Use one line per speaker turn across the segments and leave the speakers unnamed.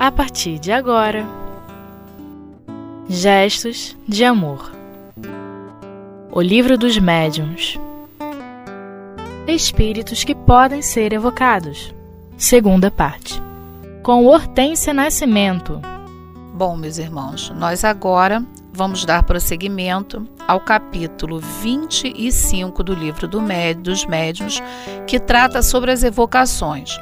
a partir de agora. Gestos de Amor O Livro dos Médiuns Espíritos que podem ser evocados. Segunda parte. Com Hortência Nascimento.
Bom, meus irmãos, nós agora vamos dar prosseguimento ao capítulo 25 do livro do Médio, dos Médiuns, que trata sobre as evocações.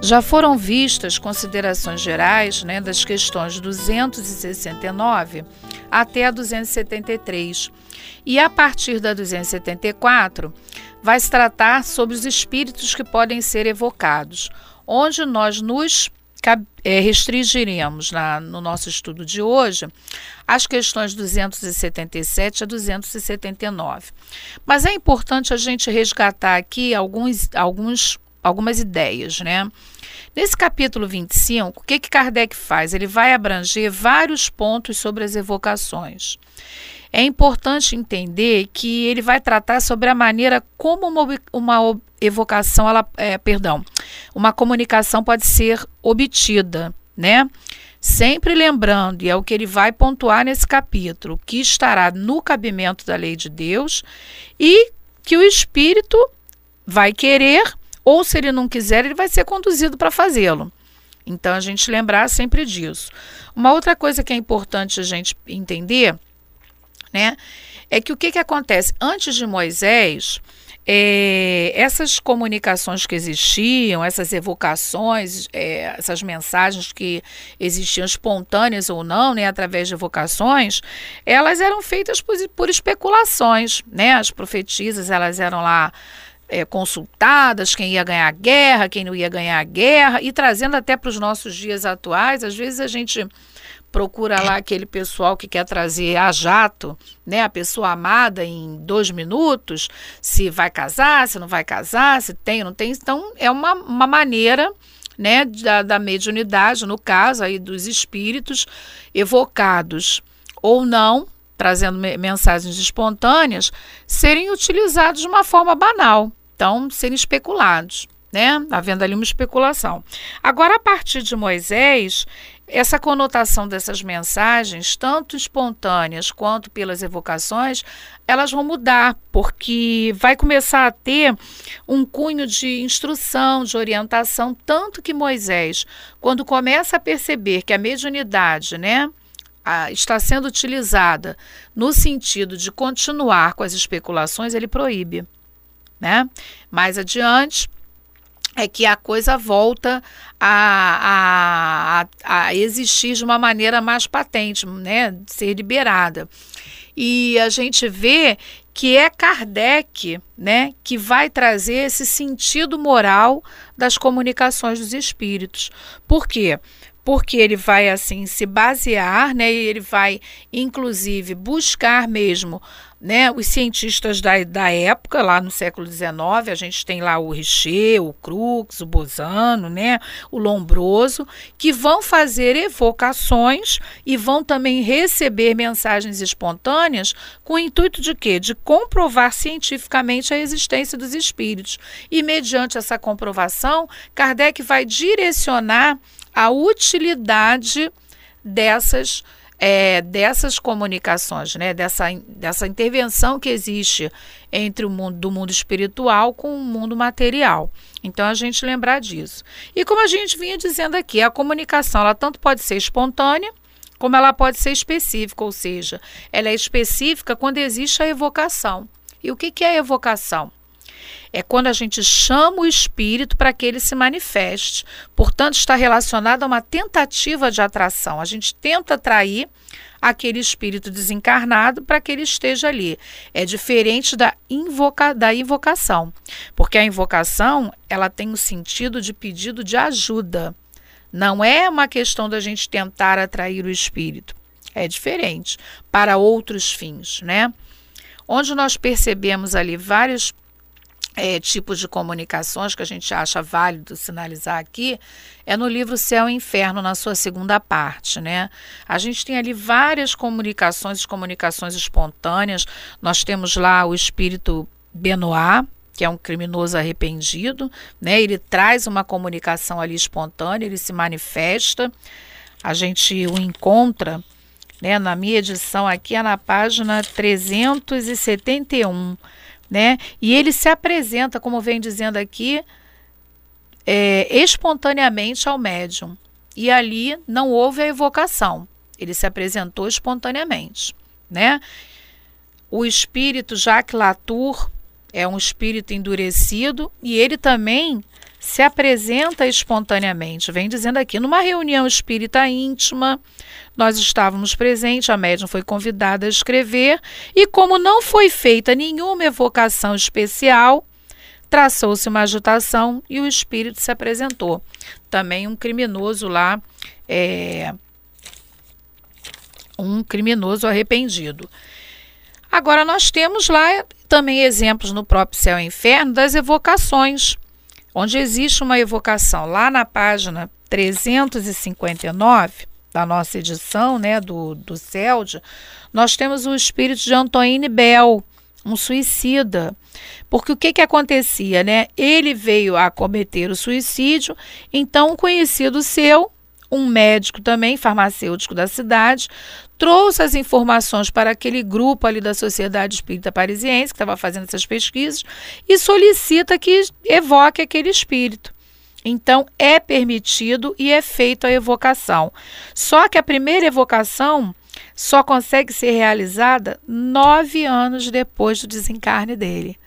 Já foram vistas considerações gerais né, das questões 269 até a 273. E a partir da 274, vai se tratar sobre os espíritos que podem ser evocados, onde nós nos é, restringiremos na, no nosso estudo de hoje as questões 277 a 279. Mas é importante a gente resgatar aqui alguns, alguns, algumas ideias, né? Nesse capítulo 25, o que, que Kardec faz? Ele vai abranger vários pontos sobre as evocações. É importante entender que ele vai tratar sobre a maneira como uma, uma evocação, ela, é, perdão, uma comunicação pode ser obtida, né? Sempre lembrando, e é o que ele vai pontuar nesse capítulo, que estará no cabimento da lei de Deus e que o espírito vai querer, ou se ele não quiser, ele vai ser conduzido para fazê-lo. Então a gente lembrar sempre disso. Uma outra coisa que é importante a gente entender né? É que o que, que acontece? Antes de Moisés, é, essas comunicações que existiam, essas evocações, é, essas mensagens que existiam espontâneas ou não, né, através de evocações, elas eram feitas por, por especulações, né? As profetisas, elas eram lá é, consultadas, quem ia ganhar a guerra, quem não ia ganhar a guerra, e trazendo até para os nossos dias atuais, às vezes a gente procura lá aquele pessoal que quer trazer a jato, né, a pessoa amada em dois minutos, se vai casar, se não vai casar, se tem não tem. Então, é uma, uma maneira né, da, da mediunidade, no caso aí dos espíritos evocados ou não, trazendo mensagens espontâneas, serem utilizados de uma forma banal, então serem especulados né? Havendo ali uma especulação. Agora, a partir de Moisés, essa conotação dessas mensagens, tanto espontâneas quanto pelas evocações, elas vão mudar, porque vai começar a ter um cunho de instrução, de orientação, tanto que Moisés, quando começa a perceber que a mediunidade, né, está sendo utilizada no sentido de continuar com as especulações, ele proíbe, né? Mais adiante, é que a coisa volta a, a, a, existir de uma maneira mais patente, né, ser liberada. E a gente vê que é Kardec, né, que vai trazer esse sentido moral das comunicações dos espíritos. Por quê? Porque ele vai assim se basear, né, e ele vai inclusive buscar mesmo né, os cientistas da, da época, lá no século XIX, a gente tem lá o Richer, o Crookes, o Bosano, né, o Lombroso, que vão fazer evocações e vão também receber mensagens espontâneas com o intuito de quê? De comprovar cientificamente a existência dos espíritos. E mediante essa comprovação, Kardec vai direcionar a utilidade dessas é, dessas comunicações, né, dessa, dessa intervenção que existe entre o mundo do mundo espiritual com o mundo material. Então a gente lembrar disso. E como a gente vinha dizendo aqui, a comunicação ela tanto pode ser espontânea como ela pode ser específica, ou seja, ela é específica quando existe a evocação. E o que, que é evocação? É quando a gente chama o espírito para que ele se manifeste. Portanto, está relacionado a uma tentativa de atração. A gente tenta atrair aquele espírito desencarnado para que ele esteja ali. É diferente da, invoca, da invocação, porque a invocação ela tem o sentido de pedido de ajuda. Não é uma questão da gente tentar atrair o espírito. É diferente para outros fins, né? Onde nós percebemos ali vários é, tipos de comunicações que a gente acha válido sinalizar aqui é no livro Céu e Inferno, na sua segunda parte. Né? A gente tem ali várias comunicações, comunicações espontâneas. Nós temos lá o espírito Benoit, que é um criminoso arrependido, né? ele traz uma comunicação ali espontânea, ele se manifesta. a gente o encontra, né, na minha edição aqui é na página 371, né? E ele se apresenta, como vem dizendo aqui, é, espontaneamente ao médium. E ali não houve a evocação. Ele se apresentou espontaneamente, né? O espírito Jacques Latour é um espírito endurecido e ele também se apresenta espontaneamente. Vem dizendo aqui, numa reunião espírita íntima, nós estávamos presentes, a médium foi convidada a escrever, e como não foi feita nenhuma evocação especial, traçou-se uma agitação e o espírito se apresentou. Também um criminoso lá, é, um criminoso arrependido. Agora, nós temos lá também exemplos no próprio Céu e Inferno das evocações onde existe uma evocação lá na página 359 da nossa edição, né, do, do CELD, nós temos o espírito de Antoine Bell, um suicida. Porque o que, que acontecia, né? Ele veio a cometer o suicídio, então um conhecido seu, um médico também, farmacêutico da cidade, trouxe as informações para aquele grupo ali da Sociedade Espírita Parisiense, que estava fazendo essas pesquisas, e solicita que evoque aquele espírito. Então, é permitido e é feita a evocação. Só que a primeira evocação só consegue ser realizada nove anos depois do desencarne dele.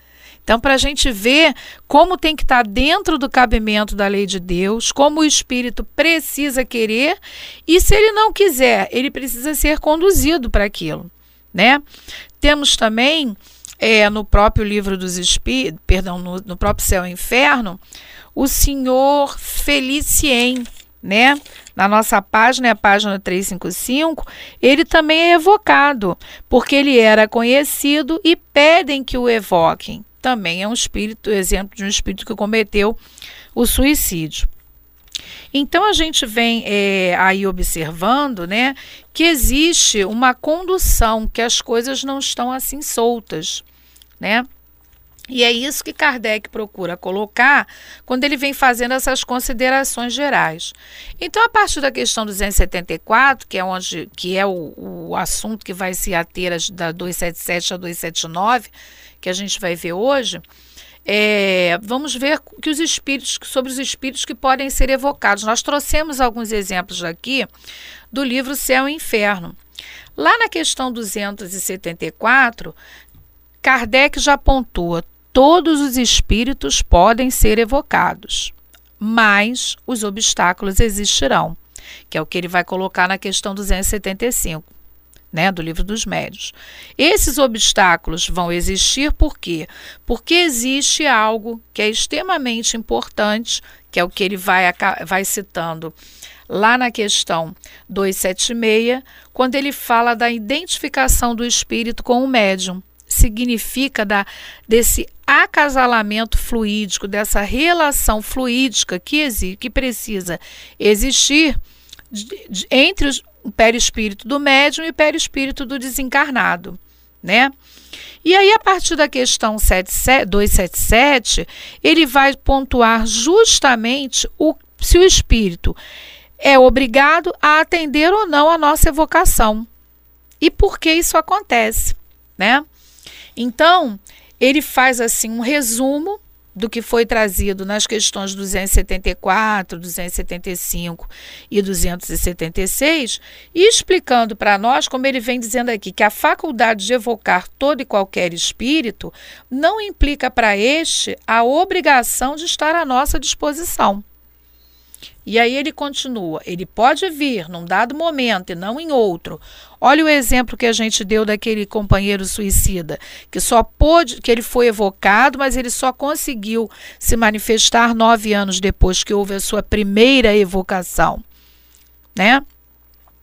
Então, para a gente ver como tem que estar tá dentro do cabimento da lei de Deus, como o espírito precisa querer, e se ele não quiser, ele precisa ser conduzido para aquilo, né? Temos também é, no próprio livro dos espíritos, perdão, no, no próprio Céu e Inferno, o senhor Felicien, né? Na nossa página, é a página 355, ele também é evocado, porque ele era conhecido e pedem que o evoquem também é um espírito, exemplo de um espírito que cometeu o suicídio. Então a gente vem é, aí observando, né, que existe uma condução, que as coisas não estão assim soltas, né? E é isso que Kardec procura colocar quando ele vem fazendo essas considerações gerais. Então, a partir da questão 274, que é, onde, que é o, o assunto que vai se ater da 277 a 279, que a gente vai ver hoje, é, vamos ver que os espíritos, sobre os espíritos que podem ser evocados. Nós trouxemos alguns exemplos aqui do livro Céu e Inferno. Lá na questão 274, Kardec já pontua: todos os espíritos podem ser evocados, mas os obstáculos existirão, que é o que ele vai colocar na questão 275 né, do livro dos médios. Esses obstáculos vão existir por quê? Porque existe algo que é extremamente importante, que é o que ele vai, vai citando lá na questão 276, quando ele fala da identificação do espírito com o médium. Significa da, desse acasalamento fluídico, dessa relação fluídica que, existe, que precisa existir entre os, o perispírito do médium e o perispírito do desencarnado, né? E aí, a partir da questão 277, ele vai pontuar justamente o, se o espírito é obrigado a atender ou não a nossa evocação. E por que isso acontece, né? Então, ele faz assim um resumo do que foi trazido nas questões 274, 275 e 276, e explicando para nós, como ele vem dizendo aqui, que a faculdade de evocar todo e qualquer espírito não implica para este a obrigação de estar à nossa disposição. E aí ele continua: ele pode vir num dado momento e não em outro. Olha o exemplo que a gente deu daquele companheiro suicida, que só pôde, que ele foi evocado, mas ele só conseguiu se manifestar nove anos depois que houve a sua primeira evocação, né?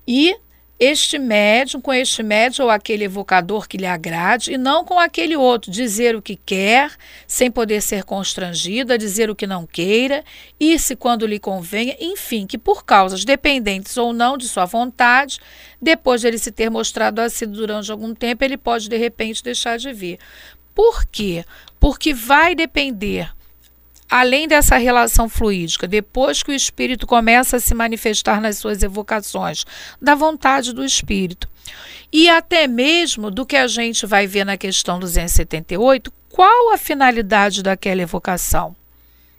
E este médium, com este médium ou aquele evocador que lhe agrade, e não com aquele outro, dizer o que quer, sem poder ser constrangido, a dizer o que não queira, ir-se quando lhe convenha, enfim, que por causas dependentes ou não de sua vontade, depois de ele se ter mostrado assíduo durante algum tempo, ele pode de repente deixar de vir. Por quê? Porque vai depender além dessa relação fluídica, depois que o espírito começa a se manifestar nas suas evocações, da vontade do espírito. E até mesmo do que a gente vai ver na questão 278, qual a finalidade daquela evocação?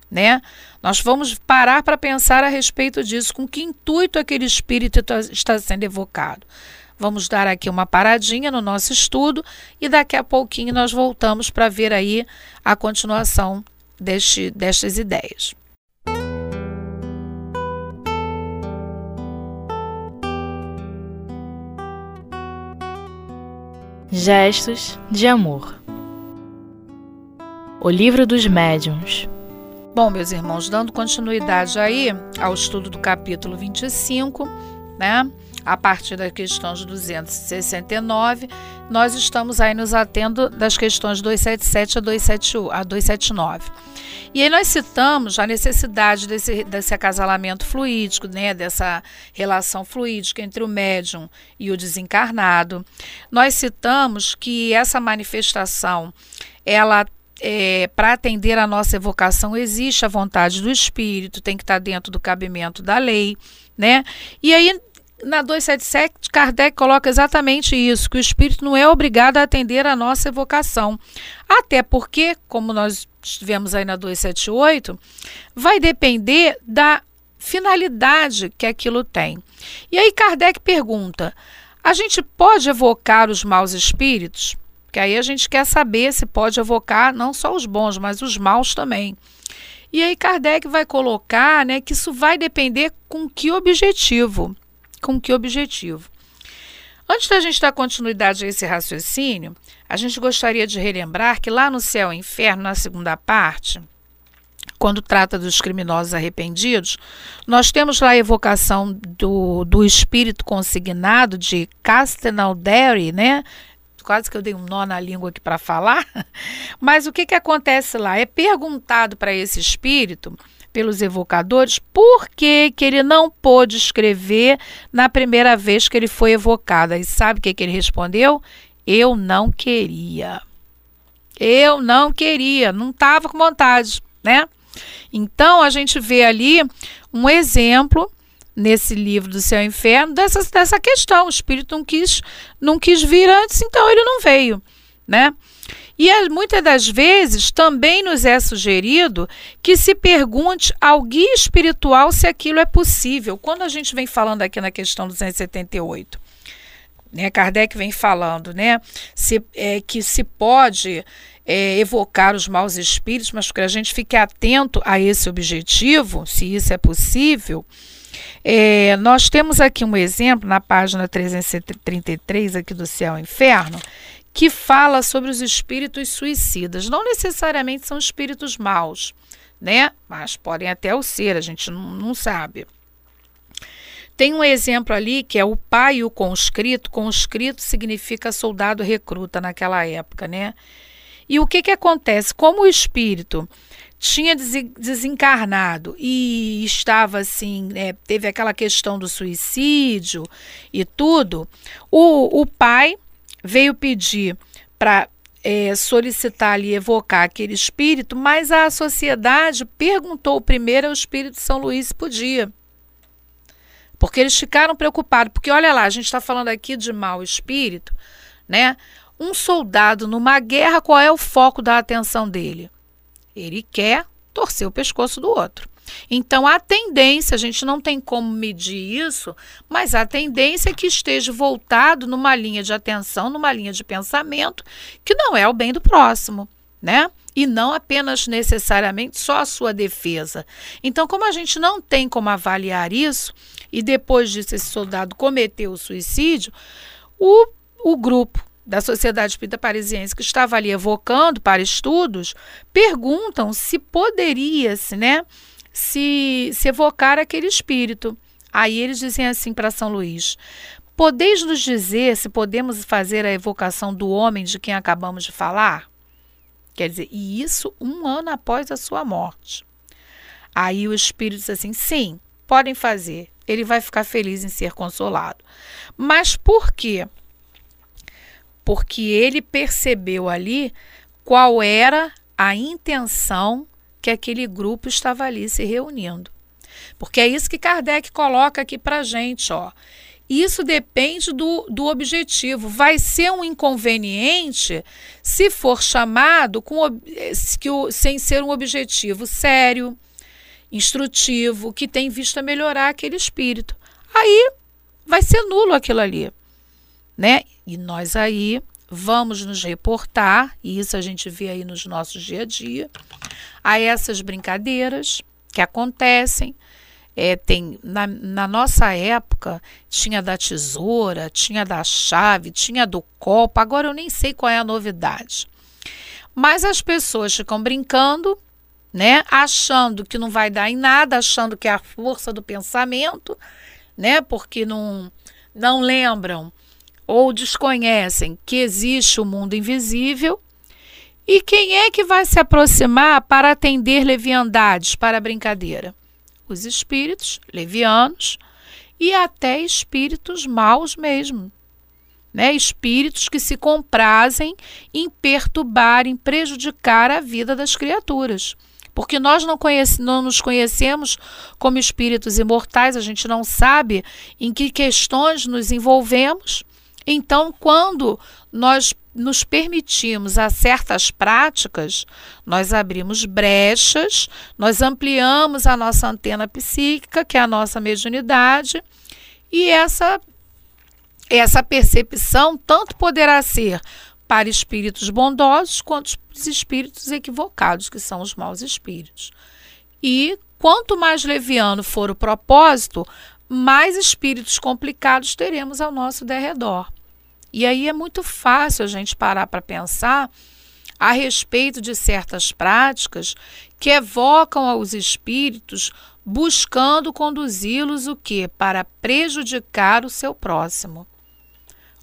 Né? Nós vamos parar para pensar a respeito disso, com que intuito aquele espírito tá, está sendo evocado. Vamos dar aqui uma paradinha no nosso estudo e daqui a pouquinho nós voltamos para ver aí a continuação deste, destas ideias.
Gestos de amor. O livro dos médiuns.
Bom, meus irmãos, dando continuidade aí ao estudo do capítulo 25, né? a partir da questão de 269, nós estamos aí nos atendo das questões 277 a, 271, a 279. E aí nós citamos a necessidade desse, desse acasalamento fluídico, né, dessa relação fluídica entre o médium e o desencarnado. Nós citamos que essa manifestação, ela é, para atender a nossa evocação, existe a vontade do espírito, tem que estar dentro do cabimento da lei, né? E aí, na 277, Kardec coloca exatamente isso, que o espírito não é obrigado a atender a nossa evocação. Até porque, como nós vemos aí na 278, vai depender da finalidade que aquilo tem. E aí Kardec pergunta: a gente pode evocar os maus espíritos? Porque aí a gente quer saber se pode evocar não só os bons, mas os maus também. E aí Kardec vai colocar né, que isso vai depender com que objetivo com que objetivo? Antes da gente dar continuidade a esse raciocínio, a gente gostaria de relembrar que lá no Céu e Inferno, na segunda parte, quando trata dos criminosos arrependidos, nós temos lá a evocação do, do espírito consignado de Castelnaudary, né? Quase que eu dei um nó na língua aqui para falar. Mas o que, que acontece lá? É perguntado para esse espírito pelos evocadores por que, que ele não pôde escrever na primeira vez que ele foi evocado. E sabe o que, que ele respondeu? Eu não queria. Eu não queria, não estava com vontade, né? Então a gente vê ali um exemplo nesse livro do Céu e Inferno dessa, dessa questão. O espírito não quis, não quis vir antes, então ele não veio, né? E muitas das vezes também nos é sugerido que se pergunte ao guia espiritual se aquilo é possível. Quando a gente vem falando aqui na questão 278, né, Kardec vem falando né, se, é, que se pode é, evocar os maus espíritos, mas que a gente fique atento a esse objetivo, se isso é possível. É, nós temos aqui um exemplo na página 333 aqui do Céu e Inferno, que fala sobre os espíritos suicidas. Não necessariamente são espíritos maus, né? Mas podem até o ser, a gente não, sabe. Tem um exemplo ali que é o pai e o conscrito. Conscrito significa soldado recruta naquela época, né? E o que, que acontece? Como o espírito tinha desencarnado e estava assim, é, teve aquela questão do suicídio e tudo, o, o pai veio pedir para é, solicitar ali, evocar aquele espírito, mas a sociedade perguntou primeiro ao espírito São Luís se podia. Porque eles ficaram preocupados, porque olha lá, a gente está falando aqui de mau espírito, né? Um soldado numa guerra, qual é o foco da atenção dele? Ele quer torcer o pescoço do outro. Então, a tendência, a gente não tem como medir isso, mas a tendência é que esteja voltado numa linha de atenção, numa linha de pensamento, que não é o bem do próximo, né? E não apenas necessariamente só a sua defesa. Então, como a gente não tem como avaliar isso, e depois disso esse soldado cometeu o suicídio, o, o grupo da Sociedade Espírita Parisiense que estava ali evocando para estudos, perguntam se poderia-se, né? Se, se evocar aquele espírito. Aí eles dizem assim para São Luís: Podeis nos dizer se podemos fazer a evocação do homem de quem acabamos de falar? Quer dizer, e isso um ano após a sua morte. Aí o espírito diz assim: sim, podem fazer. Ele vai ficar feliz em ser consolado. Mas por quê? Porque ele percebeu ali qual era a intenção que aquele grupo estava ali se reunindo. Porque é isso que Kardec coloca aqui para gente, ó. Isso depende do, do objetivo. Vai ser um inconveniente se for chamado com, que o, sem ser um objetivo sério, instrutivo, que tem vista melhorar aquele espírito. Aí vai ser nulo aquilo ali. Né? E nós aí vamos nos reportar, e isso a gente vê aí nos nossos dia a dia, a essas brincadeiras que acontecem. É, tem na, na nossa época tinha da tesoura, tinha da chave, tinha do copo. Agora eu nem sei qual é a novidade. Mas as pessoas ficam brincando, né? Achando que não vai dar em nada, achando que é a força do pensamento, né? Porque não não lembram ou desconhecem que existe o mundo invisível. E quem é que vai se aproximar para atender leviandades para brincadeira? Os espíritos levianos e até espíritos maus mesmo. Né? Espíritos que se comprazem em perturbar, em prejudicar a vida das criaturas. Porque nós não, conhece, não nos conhecemos como espíritos imortais, a gente não sabe em que questões nos envolvemos então, quando nós nos permitimos a certas práticas, nós abrimos brechas, nós ampliamos a nossa antena psíquica, que é a nossa mediunidade, e essa essa percepção tanto poderá ser para espíritos bondosos quanto os espíritos equivocados, que são os maus espíritos. E quanto mais leviano for o propósito, mais espíritos complicados teremos ao nosso derredor. E aí é muito fácil a gente parar para pensar a respeito de certas práticas que evocam aos espíritos buscando conduzi-los o que para prejudicar o seu próximo.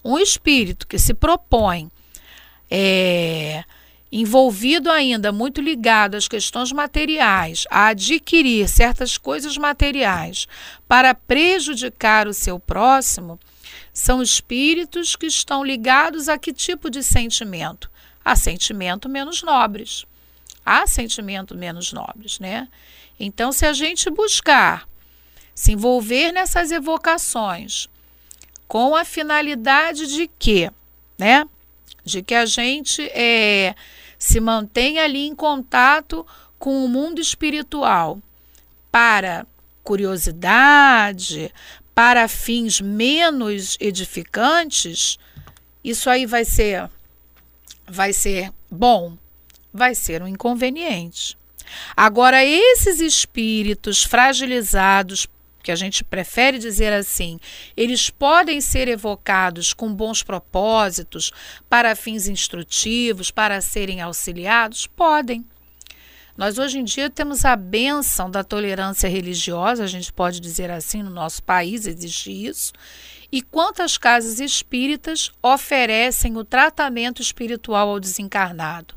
Um espírito que se propõe é, envolvido ainda muito ligado às questões materiais, a adquirir certas coisas materiais para prejudicar o seu próximo, são espíritos que estão ligados a que tipo de sentimento? A sentimento menos nobres. Há sentimento menos nobres, né? Então, se a gente buscar se envolver nessas evocações com a finalidade de quê? Né? De que a gente é, se mantenha ali em contato com o mundo espiritual para curiosidade, para fins menos edificantes, isso aí vai ser vai ser bom, vai ser um inconveniente. Agora esses espíritos fragilizados, que a gente prefere dizer assim, eles podem ser evocados com bons propósitos, para fins instrutivos, para serem auxiliados? Podem. Nós hoje em dia temos a benção da tolerância religiosa, a gente pode dizer assim, no nosso país existe isso. E quantas casas espíritas oferecem o tratamento espiritual ao desencarnado?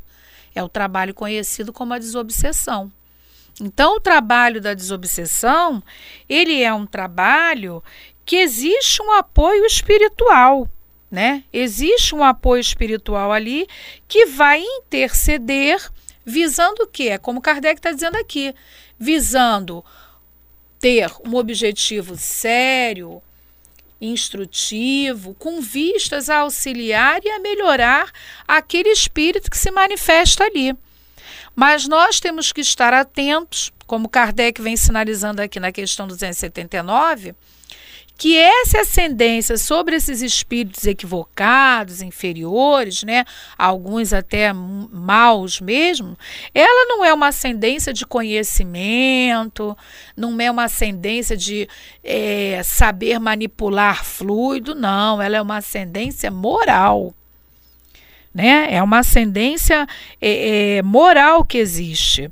É o trabalho conhecido como a desobsessão. Então, o trabalho da desobsessão, ele é um trabalho que existe um apoio espiritual, né? Existe um apoio espiritual ali que vai interceder Visando o quê? Como Kardec está dizendo aqui, visando ter um objetivo sério, instrutivo, com vistas a auxiliar e a melhorar aquele espírito que se manifesta ali. Mas nós temos que estar atentos, como Kardec vem sinalizando aqui na questão 279, que essa ascendência sobre esses espíritos equivocados, inferiores, né, alguns até maus mesmo, ela não é uma ascendência de conhecimento, não é uma ascendência de é, saber manipular fluido, não, ela é uma ascendência moral. Né? É uma ascendência é, é, moral que existe.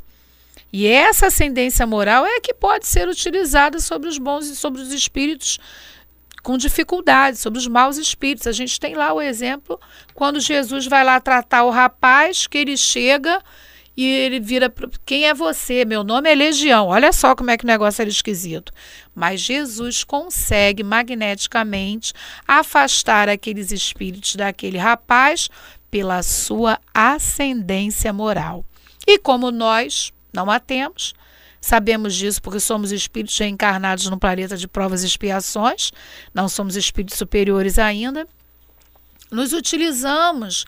E essa ascendência moral é que pode ser utilizada sobre os bons e sobre os espíritos com dificuldade, sobre os maus espíritos. A gente tem lá o exemplo quando Jesus vai lá tratar o rapaz, que ele chega e ele vira quem é você? Meu nome é Legião. Olha só como é que o negócio era esquisito. Mas Jesus consegue magneticamente afastar aqueles espíritos daquele rapaz pela sua ascendência moral. E como nós Não a temos. Sabemos disso porque somos espíritos reencarnados no planeta de provas e expiações, não somos espíritos superiores ainda. Nos utilizamos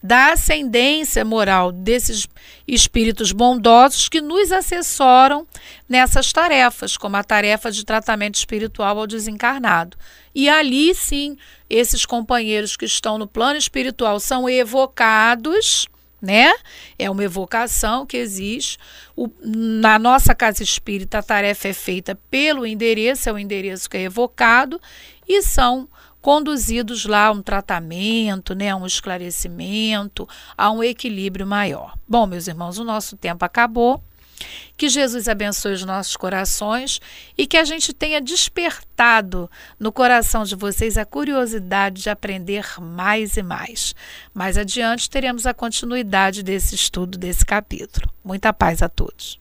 da ascendência moral desses espíritos bondosos que nos assessoram nessas tarefas, como a tarefa de tratamento espiritual ao desencarnado. E ali sim, esses companheiros que estão no plano espiritual são evocados né? É uma evocação que existe. O, na nossa casa espírita, a tarefa é feita pelo endereço, é o endereço que é evocado, e são conduzidos lá a um tratamento, né, a um esclarecimento, a um equilíbrio maior. Bom, meus irmãos, o nosso tempo acabou. Que Jesus abençoe os nossos corações e que a gente tenha despertado no coração de vocês a curiosidade de aprender mais e mais. Mais adiante teremos a continuidade desse estudo, desse capítulo. Muita paz a todos.